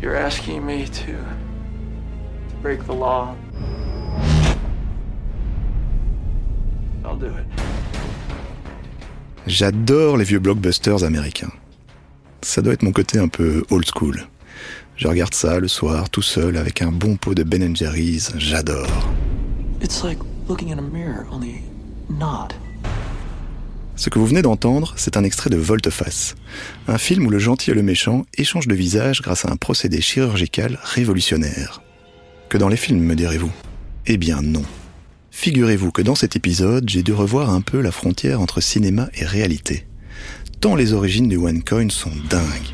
You're asking me to, to break the law. I'll do it. J'adore les vieux blockbusters américains. Ça doit être mon côté un peu old school. Je regarde ça le soir tout seul avec un bon pot de Ben Jerry's, j'adore. It's like looking in a mirror, only not. Ce que vous venez d'entendre, c'est un extrait de Volte-Face, un film où le gentil et le méchant échangent de visage grâce à un procédé chirurgical révolutionnaire. Que dans les films, me direz-vous? Eh bien non. Figurez-vous que dans cet épisode, j'ai dû revoir un peu la frontière entre cinéma et réalité. Tant les origines du OneCoin sont dingues.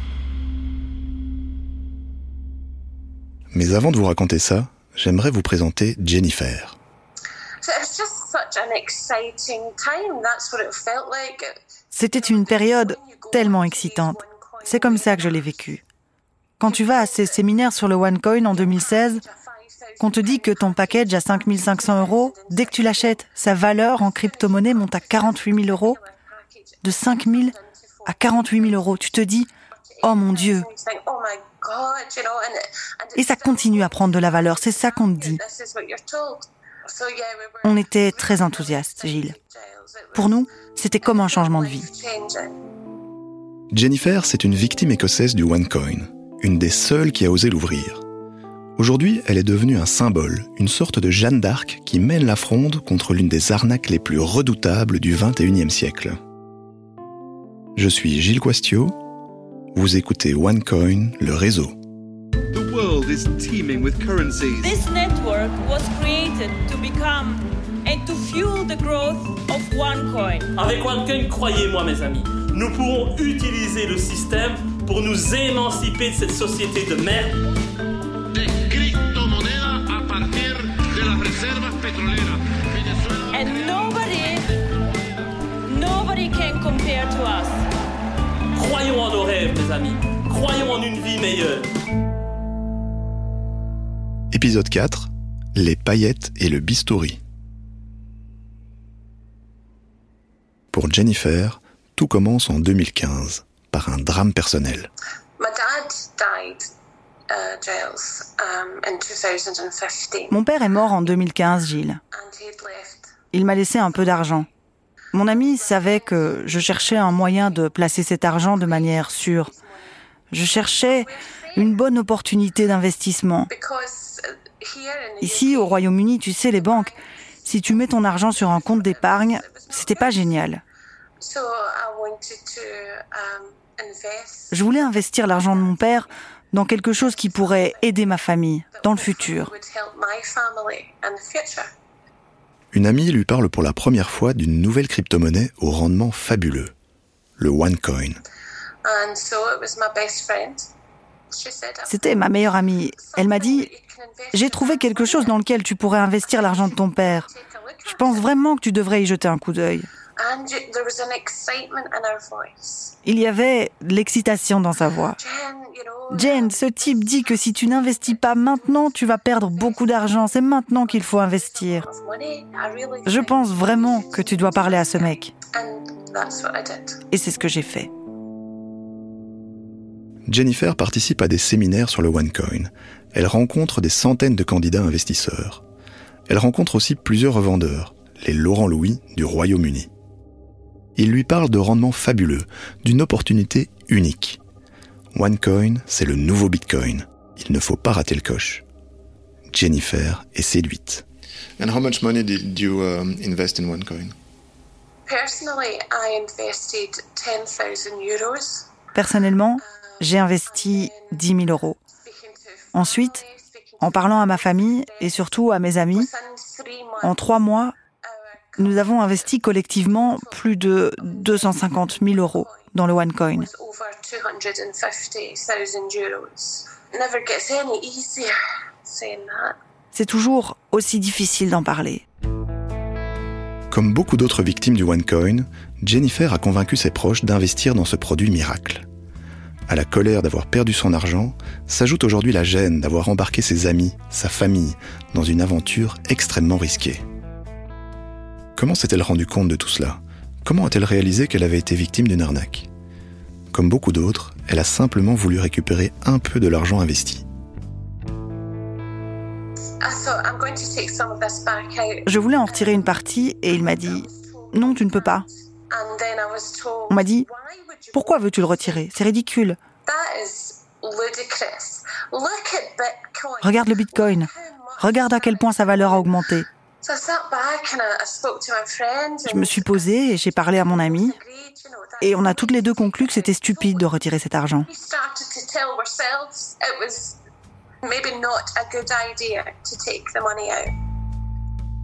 Mais avant de vous raconter ça, j'aimerais vous présenter Jennifer. C'était une période tellement excitante. C'est comme ça que je l'ai vécu. Quand tu vas à ces séminaires sur le OneCoin en 2016, qu'on te dit que ton package à 5500 euros, dès que tu l'achètes, sa valeur en crypto-monnaie monte à 48 000 euros. De 5 000 à 48 000 euros. Tu te dis, oh mon Dieu. Et ça continue à prendre de la valeur, c'est ça qu'on te dit. On était très enthousiastes, Gilles. Pour nous, c'était comme un changement de vie. Jennifer, c'est une victime écossaise du OneCoin, une des seules qui a osé l'ouvrir. Aujourd'hui, elle est devenue un symbole, une sorte de Jeanne d'Arc qui mène la fronde contre l'une des arnaques les plus redoutables du XXIe siècle. Je suis Gilles Quastio, vous écoutez OneCoin, le réseau. World is teeming with currencies. This network was created to become and to fuel the growth of OneCoin. Avec OneCoin, croyez-moi mes amis, nous pourrons utiliser le système pour nous émanciper de cette société de merde. De criptomonedas a partir de reservas petroleras. Venezuela. And nobody, nobody can compare to us. Croyons en nos rêves, mes amis. Croyons en une vie meilleure. Épisode 4 Les paillettes et le bistouri. Pour Jennifer, tout commence en 2015 par un drame personnel. Uh, um, in 2015, Mon père est mort en 2015, Gilles. Il m'a laissé un peu d'argent. Mon ami savait que je cherchais un moyen de placer cet argent de manière sûre. Je cherchais une bonne opportunité d'investissement. Ici, au Royaume-Uni, tu sais, les banques, si tu mets ton argent sur un compte d'épargne, c'était pas génial. so I wanted to um, invest. Je voulais investir l'argent de mon père dans quelque chose qui pourrait aider ma famille dans le futur. Une amie lui parle pour la première fois d'une nouvelle crypto-monnaie au rendement fabuleux, le OneCoin. C'était ma meilleure amie. Elle m'a dit, j'ai trouvé quelque chose dans lequel tu pourrais investir l'argent de ton père. Je pense vraiment que tu devrais y jeter un coup d'œil. Il y avait l'excitation dans sa voix. Jen, ce type dit que si tu n'investis pas maintenant, tu vas perdre beaucoup d'argent. C'est maintenant qu'il faut investir. Je pense vraiment que tu dois parler à ce mec. Et c'est ce que j'ai fait. Jennifer participe à des séminaires sur le OneCoin. Elle rencontre des centaines de candidats investisseurs. Elle rencontre aussi plusieurs revendeurs, les Laurent Louis du Royaume-Uni. Ils lui parlent de rendements fabuleux, d'une opportunité unique. OneCoin, c'est le nouveau Bitcoin. Il ne faut pas rater le coche. Jennifer est séduite. And how much money did you um, invest in OneCoin? Personally, I invested 10,000 euros. Personnellement, j'ai investi 10 000 euros. Ensuite, en parlant à ma famille et surtout à mes amis, en trois mois, nous avons investi collectivement plus de 250 000 euros dans le OneCoin. was over 250,000 euros. Never gets any easier saying that. C'est toujours aussi difficile d'en parler. Comme beaucoup d'autres victimes du OneCoin, Jennifer a convaincu ses proches d'investir dans ce produit miracle. À la colère d'avoir perdu son argent, s'ajoute aujourd'hui la gêne d'avoir embarqué ses amis, sa famille, dans une aventure extrêmement risquée. Comment s'est-elle rendue compte de tout cela? Comment a-t-elle réalisé qu'elle avait été victime d'une arnaque? Comme beaucoup d'autres, elle a simplement voulu récupérer un peu de l'argent investi. Je voulais en retirer une partie et il m'a dit Non, tu ne peux pas. On m'a dit Pourquoi veux-tu le retirer? C'est ridicule. Regarde le bitcoin. Regarde à quel point sa valeur a augmenté. Je me suis posée et j'ai parlé à mon ami. Et on a toutes les deux conclu que c'était stupide de retirer cet argent.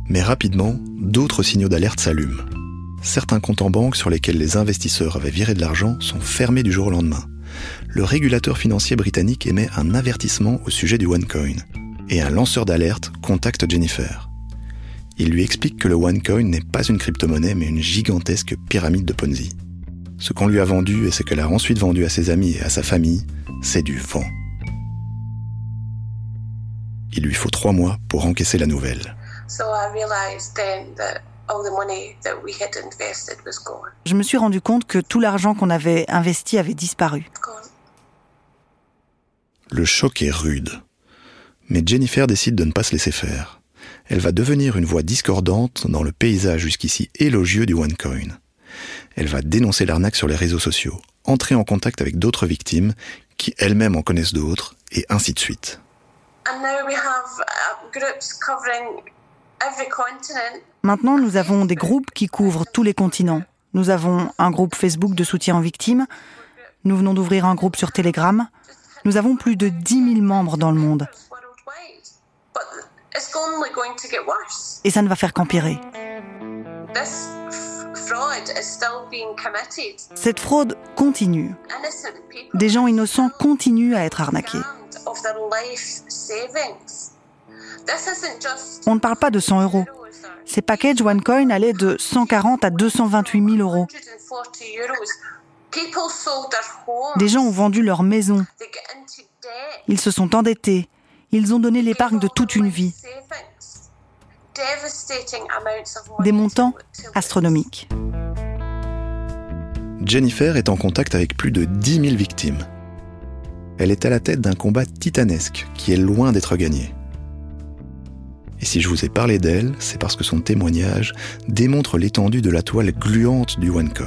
Mais rapidement, d'autres signaux d'alerte s'allument. Certains comptes en banque sur lesquels les investisseurs avaient viré de l'argent sont fermés du jour au lendemain. Le régulateur financier britannique émet un avertissement au sujet du OneCoin. Et un lanceur d'alerte contacte Jennifer. Il lui explique que le OneCoin n'est pas une crypto-monnaie mais une gigantesque pyramide de Ponzi. Ce qu'on lui a vendu et ce qu'elle a ensuite vendu à ses amis et à sa famille, c'est du vent. Il lui faut trois mois pour encaisser la nouvelle. Je me suis rendu compte que tout l'argent qu'on avait investi avait disparu. Le choc est rude. Mais Jennifer décide de ne pas se laisser faire. Elle va devenir une voix discordante dans le paysage jusqu'ici élogieux du OneCoin. Elle va dénoncer l'arnaque sur les réseaux sociaux, entrer en contact avec d'autres victimes qui elles-mêmes en connaissent d'autres, et ainsi de suite. Maintenant, nous avons des groupes qui couvrent tous les continents. Nous avons un groupe Facebook de soutien aux victimes. Nous venons d'ouvrir un groupe sur Telegram. Nous avons plus de 10 000 membres dans le monde. Et ça ne va faire qu'empirer. Cette fraude continue. Des gens innocents continuent à être arnaqués. On ne parle pas de 100 euros. Ces packages OneCoin allaient de 140 à 228 000 euros. Des gens ont vendu leur maison. Ils se sont endettés. Ils ont donné l'épargne de toute une vie. Des montants astronomiques. Jennifer est en contact avec plus de 10 000 victimes. Elle est à la tête d'un combat titanesque qui est loin d'être gagné. Et si je vous ai parlé d'elle, c'est parce que son témoignage démontre l'étendue de la toile gluante du OneCoin.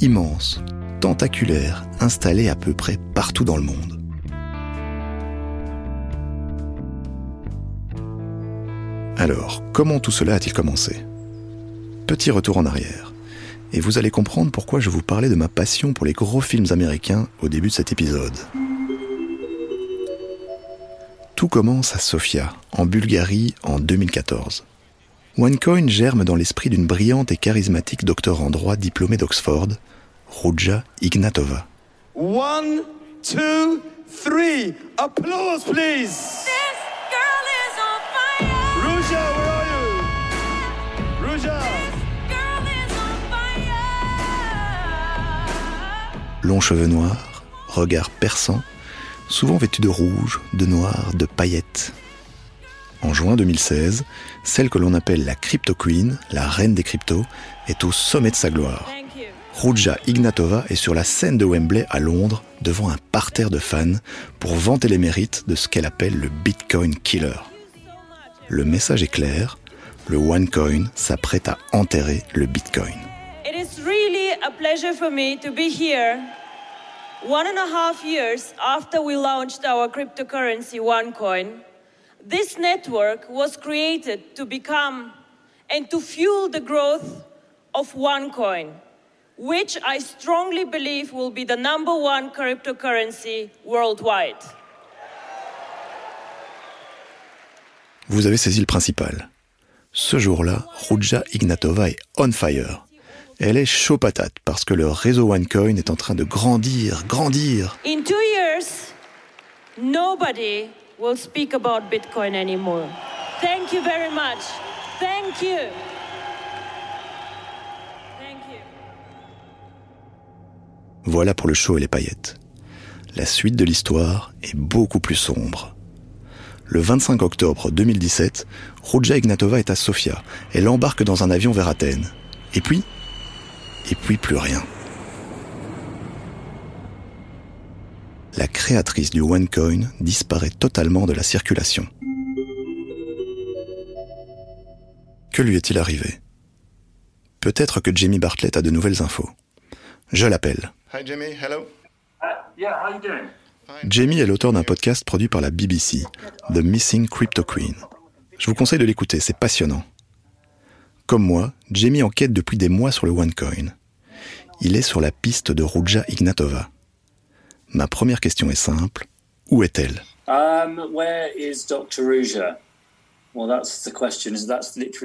Immense, tentaculaire, installée à peu près partout dans le monde. Alors, comment tout cela a-t-il commencé? Petit retour en arrière. Et vous allez comprendre pourquoi je vous parlais de ma passion pour les gros films américains au début de cet épisode. Tout commence à Sofia, en Bulgarie, en 2014. OneCoin germe dans l'esprit d'une brillante et charismatique docteur en droit diplômée d'Oxford, Ruja Ignatova. One, two, three. Applause, please. This girl is on fire. Ruja, where are you? Ruja. Girl is on fire. Longs cheveux noirs, regard perçant, souvent vêtue de rouge, de noir, de paillettes. En juin 2016, celle que l'on appelle la Crypto Queen, la reine des cryptos, est au sommet de sa gloire. Ruja Ignatova est sur la scène de Wembley à Londres devant un parterre de fans pour vanter les mérites de ce qu'elle appelle le Bitcoin Killer. Le message est clair, le OneCoin s'apprête à enterrer le Bitcoin. It is really a pleasure for me to be here one and a half years after we launched our cryptocurrency OneCoin. This network was created to become and to fuel the growth of OneCoin, which I strongly believe will be the number one cryptocurrency worldwide. Vous avez saisi le principal. Ce jour-là, Ruja Ignatova est on fire. Elle est chaud patate parce que le réseau OneCoin est en train de grandir, grandir. In two years, nobody will speak about Bitcoin anymore. Thank you very much. Thank you. Thank you. Voilà pour le show et les paillettes. La suite de l'histoire est beaucoup plus sombre. Le 25 octobre 2017, Ruja Ignatova est à Sofia. Elle embarque dans un avion vers Athènes. Et puis Et puis plus rien. la créatrice du OneCoin disparaît totalement de la circulation. Que lui est-il arrivé? Peut-être que Jamie Bartlett a de nouvelles infos. Je l'appelle. Hi Jamie, hello. Jamie est l'auteur d'un podcast produit par la BBC, The Missing Crypto Queen. Je vous conseille de l'écouter, c'est passionnant. Comme moi, Jamie enquête depuis des mois sur le OneCoin. Il est sur la piste de Ruja Ignatova. Ma première question est simple. Où est-elle?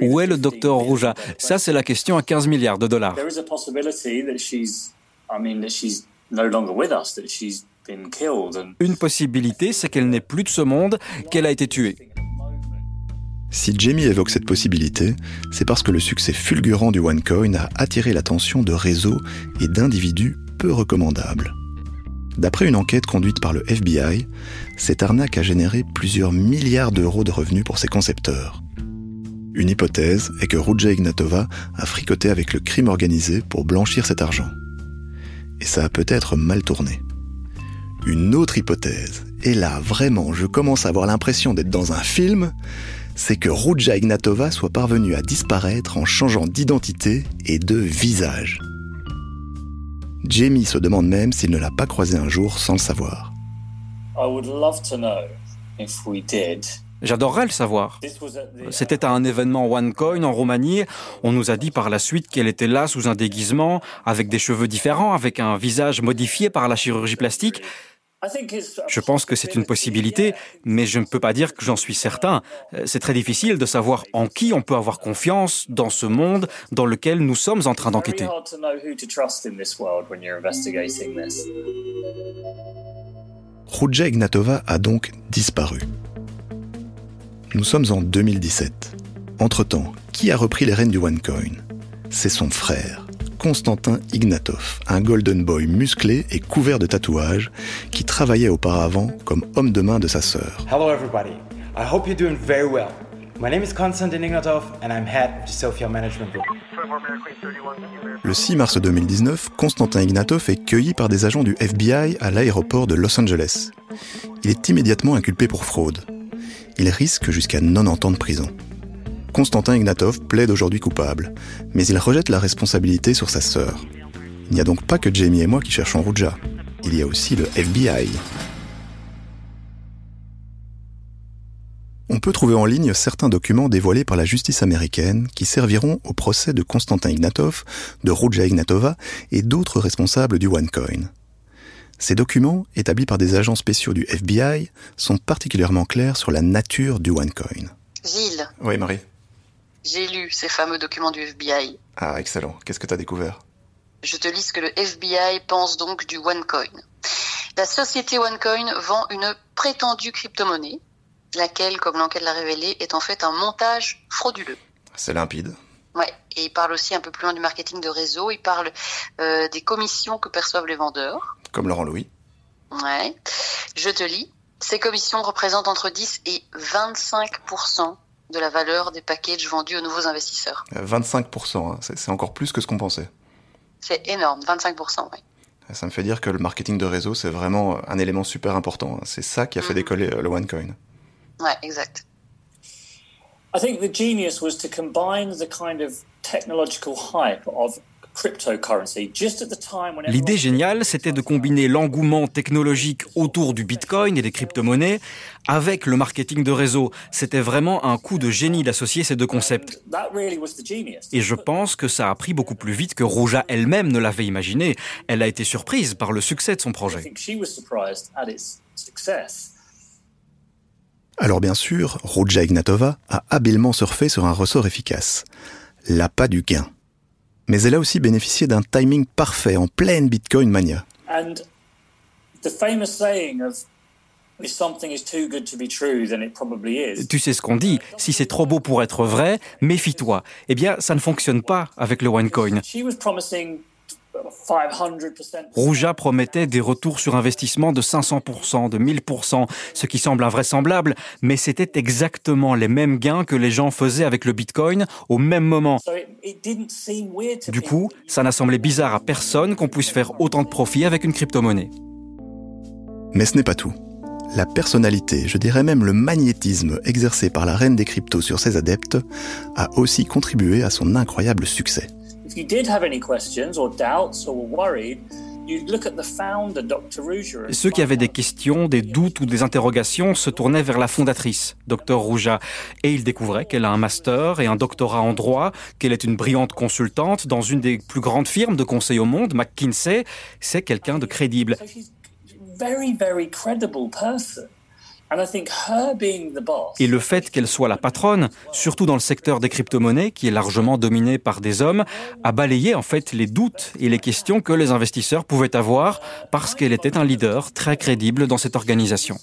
Où est le docteur Ruja? Ça, c'est la question à 15 milliards de dollars. Une possibilité, c'est qu'elle n'est plus de ce monde, qu'elle a été tuée. Si Jamie évoque cette possibilité, c'est parce que le succès fulgurant du OneCoin a attiré l'attention de réseaux et d'individus peu recommandables. D'après une enquête conduite par le FBI, cette arnaque a généré plusieurs milliards d'euros de revenus pour ses concepteurs. Une hypothèse est que Ruja Ignatova a fricoté avec le crime organisé pour blanchir cet argent. Et ça a peut-être mal tourné. Une autre hypothèse, et là vraiment je commence à avoir l'impression d'être dans un film, c'est que Ruja Ignatova soit parvenue à disparaître en changeant d'identité et de visage. Jamie se demande même s'il ne l'a pas croisée un jour sans le savoir. J'adorerais le savoir. C'était à un événement OneCoin en Roumanie. On nous a dit par la suite qu'elle était là sous un déguisement, avec des cheveux différents, avec un visage modifié par la chirurgie plastique. Je pense que c'est une possibilité, mais je ne peux pas dire que j'en suis certain. C'est très difficile de savoir en qui on peut avoir confiance dans ce monde dans lequel nous sommes en train d'enquêter. Ruja Ignatova a donc disparu. Nous sommes en 2017. Entre-temps, qui a repris les rênes du OneCoin C'est son frère, Konstantin Ignatov, un golden boy musclé et couvert de tatouages qui travaillait auparavant comme homme de main de sa sœur. Hello everybody. I hope you're doing very well. My name is Konstantin Ignatov and I'm head of the Sofia Management Group. Le 6 mars 2019, Konstantin Ignatov est cueilli par des agents du FBI à l'aéroport de Los Angeles. Il est immédiatement inculpé pour fraude. Il risque jusqu'à 90 ans de prison. Konstantin Ignatov plaide aujourd'hui coupable, mais il rejette la responsabilité sur sa sœur. Il n'y a donc pas que Jamie et moi qui cherchons Ruja. Il y a aussi le FBI. On peut trouver en ligne certains documents dévoilés par la justice américaine qui serviront au procès de Konstantin Ignatov, de Ruja Ignatova et d'autres responsables du OneCoin. Ces documents, établis par des agents spéciaux du FBI, sont particulièrement clairs sur la nature du OneCoin. Gilles. Oui, Marie. J'ai lu ces fameux documents du FBI. Ah, excellent. Qu'est-ce que tu as découvert? Je te lis ce que le FBI pense donc du OneCoin. La société OneCoin vend une prétendue crypto-monnaie, laquelle, comme l'enquête l'a révélé, est en fait un montage frauduleux. C'est limpide. Ouais, et il parle aussi un peu plus loin du marketing de réseau. Il parle euh, des commissions que perçoivent les vendeurs. Comme Laurent Louis. Ouais. Je te lis. Ces commissions représentent entre 10 et 25 de la valeur des packages vendus aux nouveaux investisseurs. 25%, hein. c'est encore plus que ce qu'on pensait. C'est énorme, 25%, oui. Ça me fait dire que le marketing de réseau, c'est vraiment un élément super important. Hein. C'est ça qui a fait décoller le OneCoin. Ouais, exact. I think the genius was to combine the kind of technological hype of L'idée géniale, c'était de combiner l'engouement technologique autour du Bitcoin et des crypto-monnaies avec le marketing de réseau. C'était vraiment un coup de génie d'associer ces deux concepts. Et je pense que ça a pris beaucoup plus vite que Roja elle-même ne l'avait imaginé. Elle a été surprise par le succès de son projet. Alors bien sûr, Roja Ignatova a habilement surfé sur un ressort efficace. L'appât du gain mais elle a aussi bénéficié d'un timing parfait en pleine Bitcoin mania. Tu sais ce qu'on dit, si c'est trop beau pour être vrai, méfie-toi. Eh bien, ça ne fonctionne pas avec le OneCoin. Rouja promettait des retours sur investissement de 500%, de 1000%, ce qui semble invraisemblable, mais c'était exactement les mêmes gains que les gens faisaient avec le Bitcoin au même moment. Du coup, ça n'a semblé bizarre à personne qu'on puisse faire autant de profit avec une crypto-monnaie. Mais ce n'est pas tout. La personnalité, je dirais même le magnétisme exercé par la reine des cryptos sur ses adeptes a aussi contribué à son incroyable succès. Ceux qui avaient des questions, des doutes ou des interrogations se tournaient vers la fondatrice, Dr Rouja, et ils découvraient qu'elle a un master et un doctorat en droit, qu'elle est une brillante consultante dans une des plus grandes firmes de conseil au monde, McKinsey. C'est quelqu'un de crédible. Et le fait qu'elle soit la patronne, surtout dans le secteur des crypto-monnaies, qui est largement dominé par des hommes, a balayé en fait les doutes et les questions que les investisseurs pouvaient avoir parce qu'elle était un leader très crédible dans cette organisation.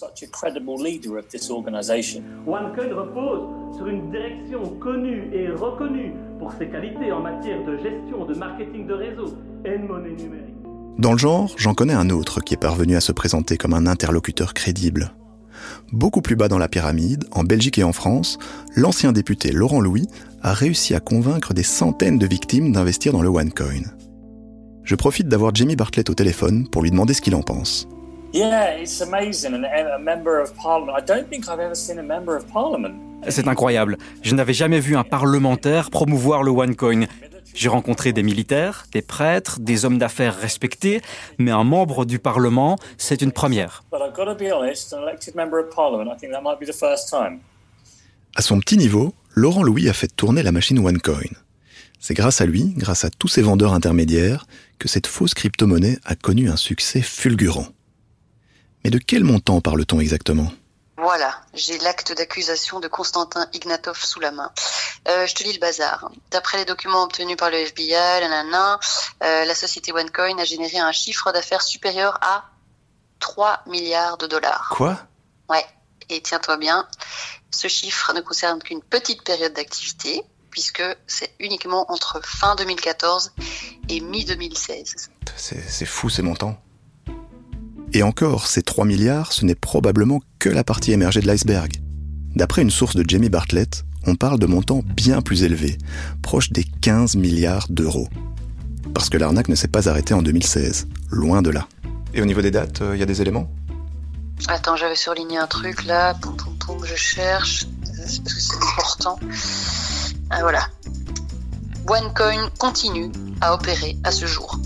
OneCoin repose sur une direction connue et reconnue pour ses qualités en matière de gestion, de marketing de réseau et de monnaie numérique. Dans le genre, j'en connais un autre qui est parvenu à se présenter comme un interlocuteur crédible. Beaucoup plus bas dans la pyramide, en Belgique et en France, l'ancien député Laurent Louis a réussi à convaincre des centaines de victimes d'investir dans le OneCoin. Je profite d'avoir Jamie Bartlett au téléphone pour lui demander ce qu'il en pense. C'est incroyable. Je n'avais jamais vu un parlementaire promouvoir le OneCoin. J'ai rencontré des militaires, des prêtres, des hommes d'affaires respectés, mais un membre du Parlement, c'est une première. À son petit niveau, Laurent Louis a fait tourner la machine OneCoin. C'est grâce à lui, grâce à tous ces vendeurs intermédiaires, que cette fausse crypto-monnaie a connu un succès fulgurant. Mais de quel montant parle-t-on exactement? Voilà, j'ai l'acte d'accusation de Constantin Ignatov sous la main. Euh, je te lis le bazar. D'après les documents obtenus par le FBI, euh, la société OneCoin a généré un chiffre d'affaires supérieur à 3 milliards de dollars. Quoi? Ouais, et tiens-toi bien, ce chiffre ne concerne qu'une petite période d'activité, puisque c'est uniquement entre fin 2014 et mi-2016. C'est fou ces montants. Et encore, ces 3 milliards, ce n'est probablement que la partie émergée de l'iceberg. D'après une source de Jamie Bartlett, on parle de montants bien plus élevés, proches des 15 milliards d'euros. Parce que l'arnaque ne s'est pas arrêtée en 2016, loin de là. Et au niveau des dates, il euh, y a des éléments? Attends, j'avais surligné un truc là, je cherche, parce que c'est important. Ah, voilà. OneCoin continue à opérer à ce jour.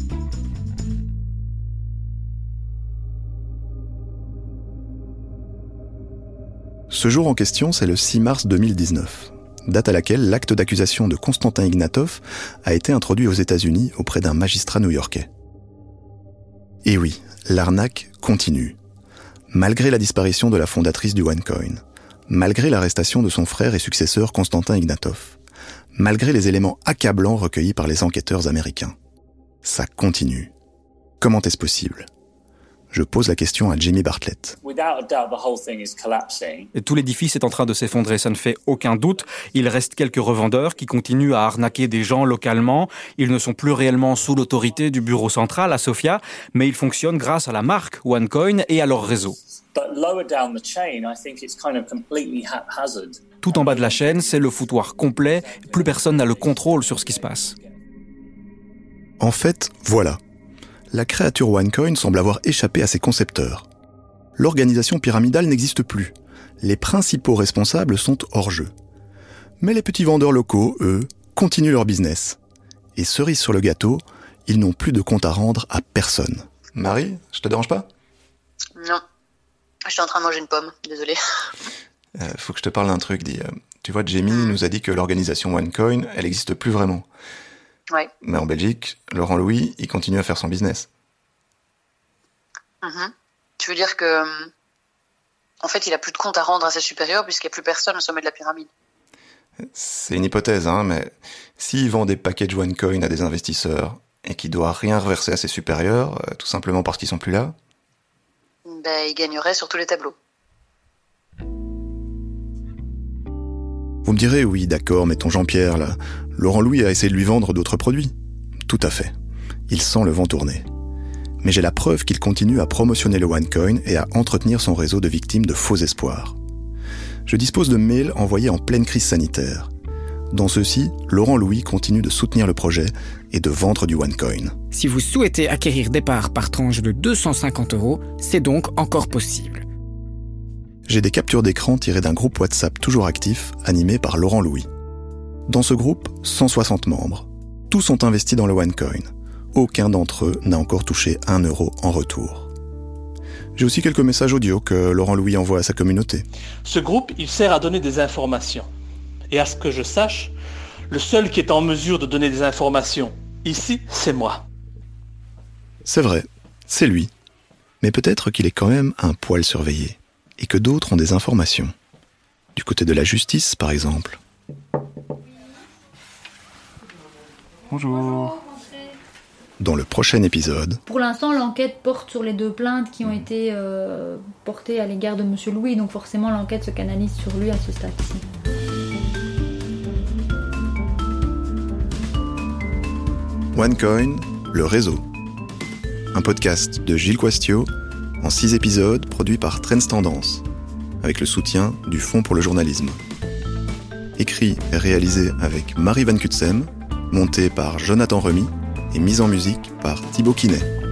Ce jour en question, c'est le 6 mars 2019, date à laquelle l'acte d'accusation de Konstantin Ignatov a été introduit aux États-Unis auprès d'un magistrat new-yorkais. Et oui, l'arnaque continue. Malgré la disparition de la fondatrice du OneCoin, malgré l'arrestation de son frère et successeur Konstantin Ignatov, malgré les éléments accablants recueillis par les enquêteurs américains. Ça continue. Comment est-ce possible? Je pose la question à Jimmy Bartlett. Et tout l'édifice est en train de s'effondrer, ça ne fait aucun doute. Il reste quelques revendeurs qui continuent à arnaquer des gens localement. Ils ne sont plus réellement sous l'autorité du bureau central à Sofia, mais ils fonctionnent grâce à la marque OneCoin et à leur réseau. Tout en bas de la chaîne, c'est le foutoir complet. Plus personne n'a le contrôle sur ce qui se passe. En fait, voilà, la créature OneCoin semble avoir échappé à ses concepteurs. L'organisation pyramidale n'existe plus. Les principaux responsables sont hors jeu. Mais les petits vendeurs locaux, eux, continuent leur business. Et cerise sur le gâteau, ils n'ont plus de compte à rendre à personne. Marie, je te dérange pas? Non. Je suis en train de manger une pomme, désolé. Euh, faut que je te parle d'un truc, dit. Euh, tu vois, Jamie hmm. nous a dit que l'organisation OneCoin, elle n'existe plus vraiment. Mais en Belgique, Laurent Louis, il continue à faire son business. Mhm. Tu veux dire que, en fait, il a plus de compte à rendre à ses supérieurs puisqu'il n'y a plus personne au sommet de la pyramide. C'est une hypothèse, hein, mais s'il vend des paquets de OneCoin à des investisseurs et qu'il doit rien reverser à ses supérieurs, euh, tout simplement parce qu'ils sont plus là, ben, il gagnerait sur tous les tableaux. Vous me direz, oui, d'accord, ton Jean-Pierre, là, Laurent Louis a essayé de lui vendre d'autres produits. Tout à fait. Il sent le vent tourner. Mais j'ai la preuve qu'il continue à promotionner le OneCoin et à entretenir son réseau de victimes de faux espoirs. Je dispose de mails envoyés en pleine crise sanitaire. Dans ceux-ci, Laurent Louis continue de soutenir le projet et de vendre du OneCoin. Si vous souhaitez acquérir des parts par tranche de 250 euros, c'est donc encore possible. J'ai des captures d'écran tirées d'un groupe WhatsApp toujours actif, animé par Laurent Louis. Dans ce groupe, 160 membres. Tous sont investis dans le OneCoin. Aucun d'entre eux n'a encore touché un euro en retour. J'ai aussi quelques messages audio que Laurent Louis envoie à sa communauté. Ce groupe, il sert à donner des informations. Et à ce que je sache, le seul qui est en mesure de donner des informations ici, c'est moi. C'est vrai, c'est lui. Mais peut-être qu'il est quand même un poil surveillé, et que d'autres ont des informations. Du côté de la justice, par exemple. Bonjour. Dans le prochain épisode, Pour l'instant, l'enquête porte sur les deux plaintes qui ont été euh, portées à l'égard de Monsieur Louis, donc forcément l'enquête se canalise sur lui à ce stade-ci. OneCoin, le réseau. Un podcast de Gilles Quastio, en six épisodes produit par Trends Tendance, avec le soutien du Fonds pour le journalisme. Écrit et réalisé avec Marie Van Kutsem, monté par Jonathan Remy et mise en musique par Thibaut Quinet.